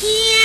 天。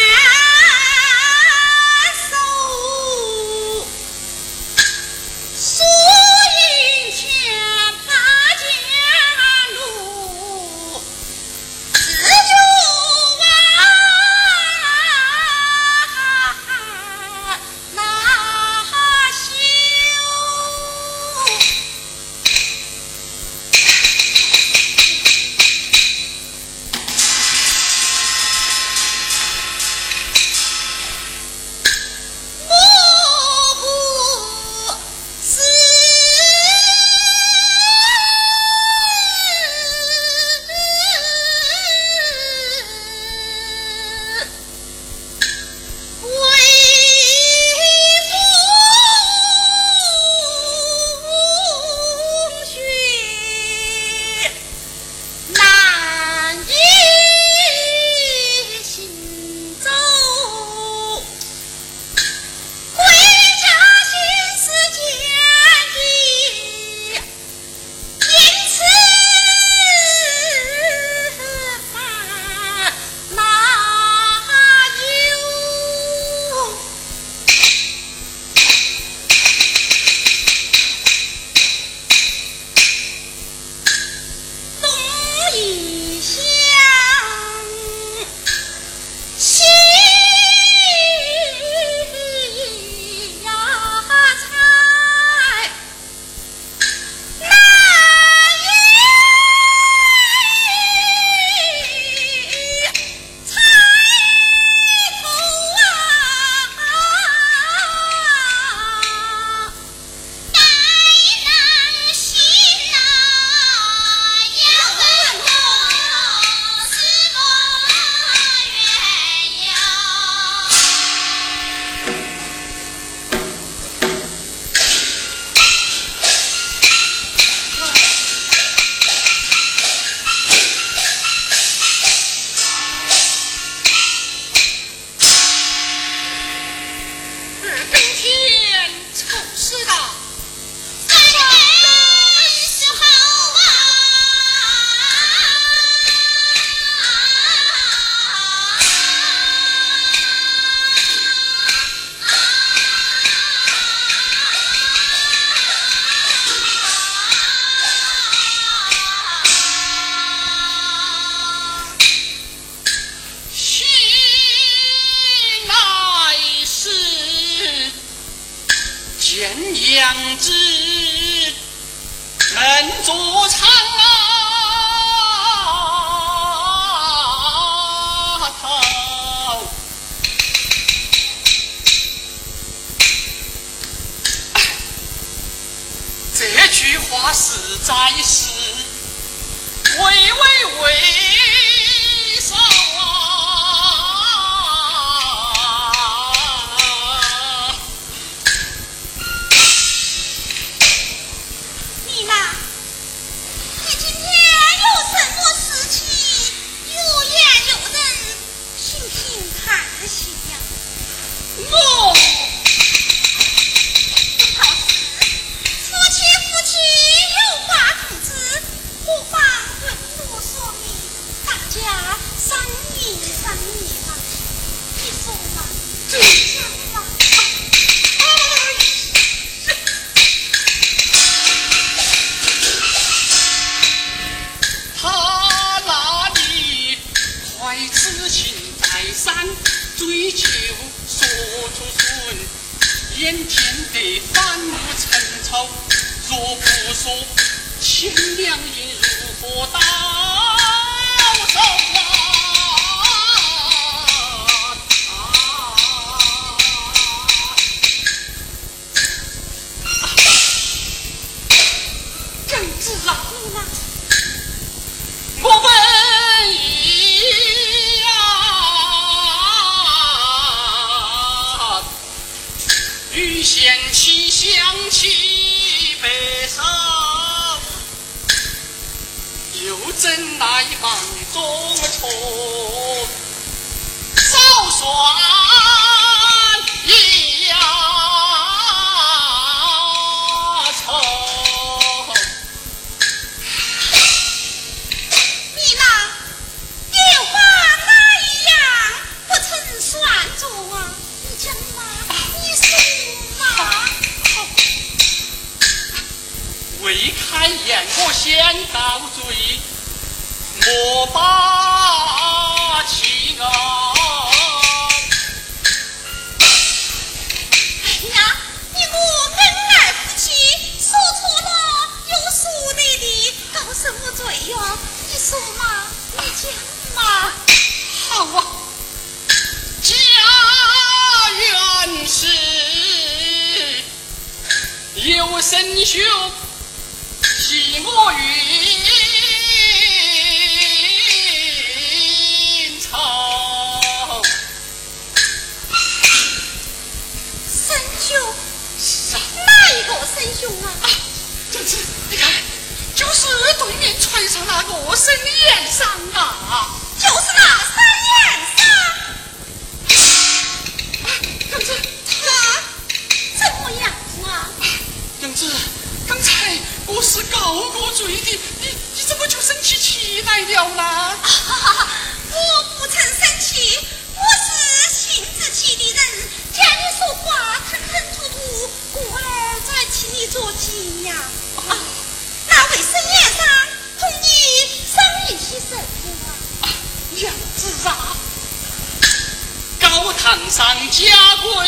家规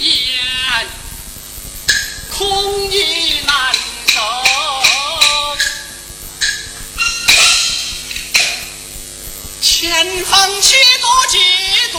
严空意难守前方七多几度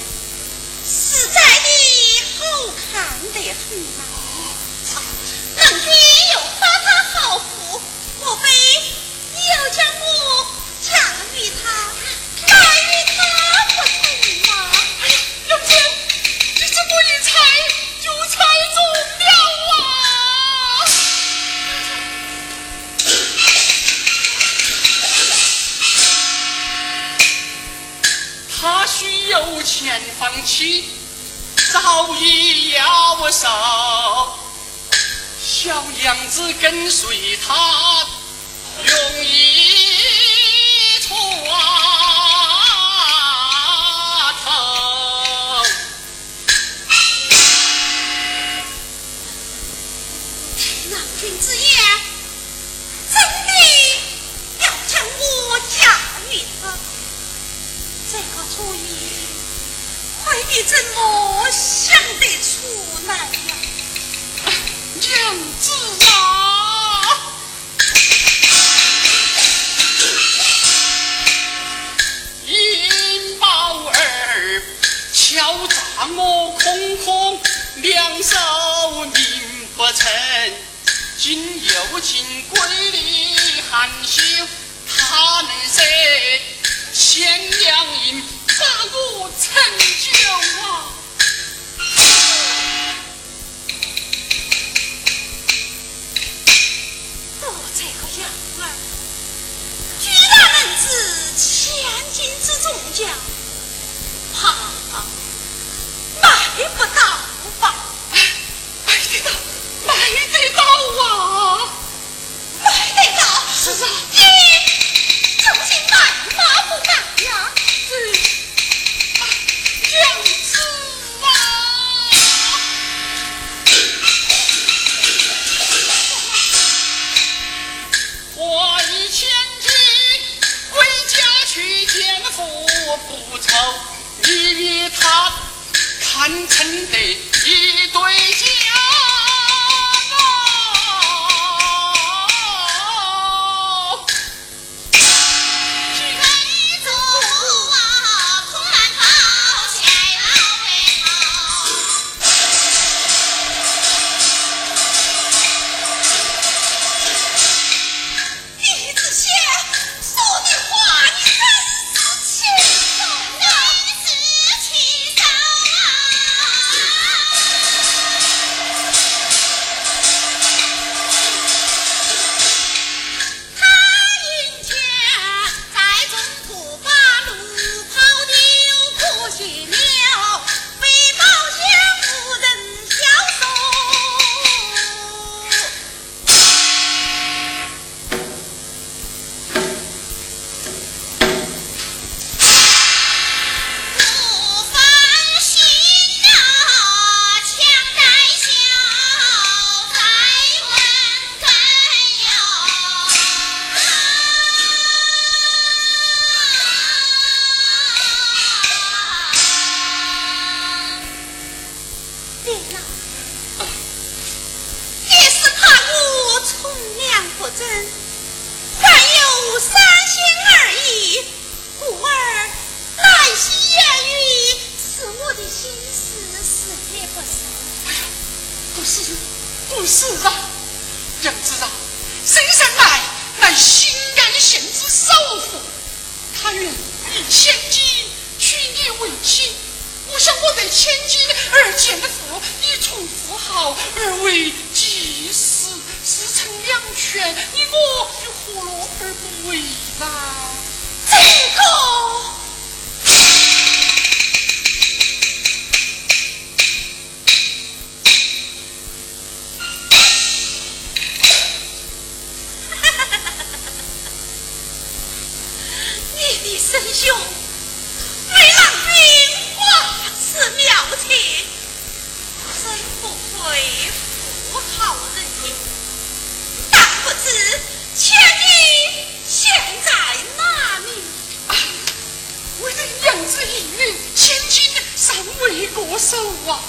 不成吗？娘子跟随他容易你与他堪称的。兄，为郎兵挂此庙前，真不愧富好人也。但不知千金现在哪里？我的养子玉千金尚未过手啊！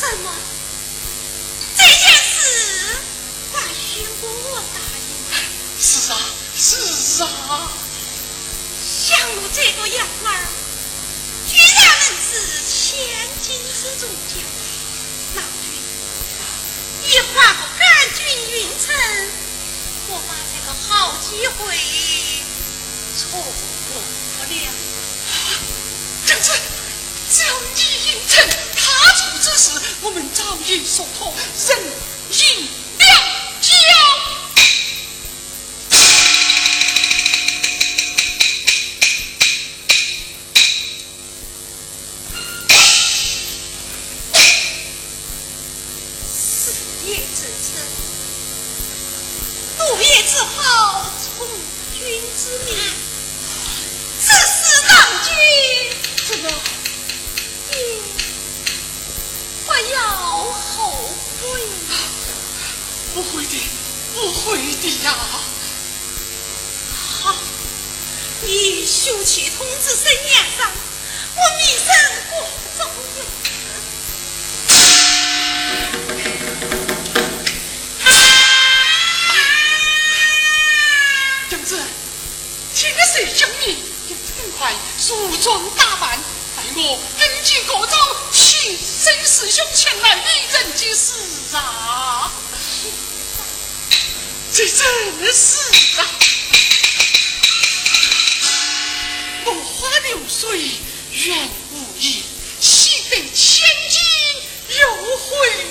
怎么这件事还我答应？是啊，是。是啊，像我这个样儿，居然能是千金之主将。那君，你还不干紧云层，我把这个好机会错过了。正是，只要你应承他处之事，我们早已说妥，人应。此后从军之命，自是郎君。这个，你不要后悔。不会的，不会的呀。好，你休妻通知生年上，我密生过中有。快梳妆打扮，待我登记过招，请孙师兄前来一人之事啊！这真是啊！落花流水愿无益，洗得千金又回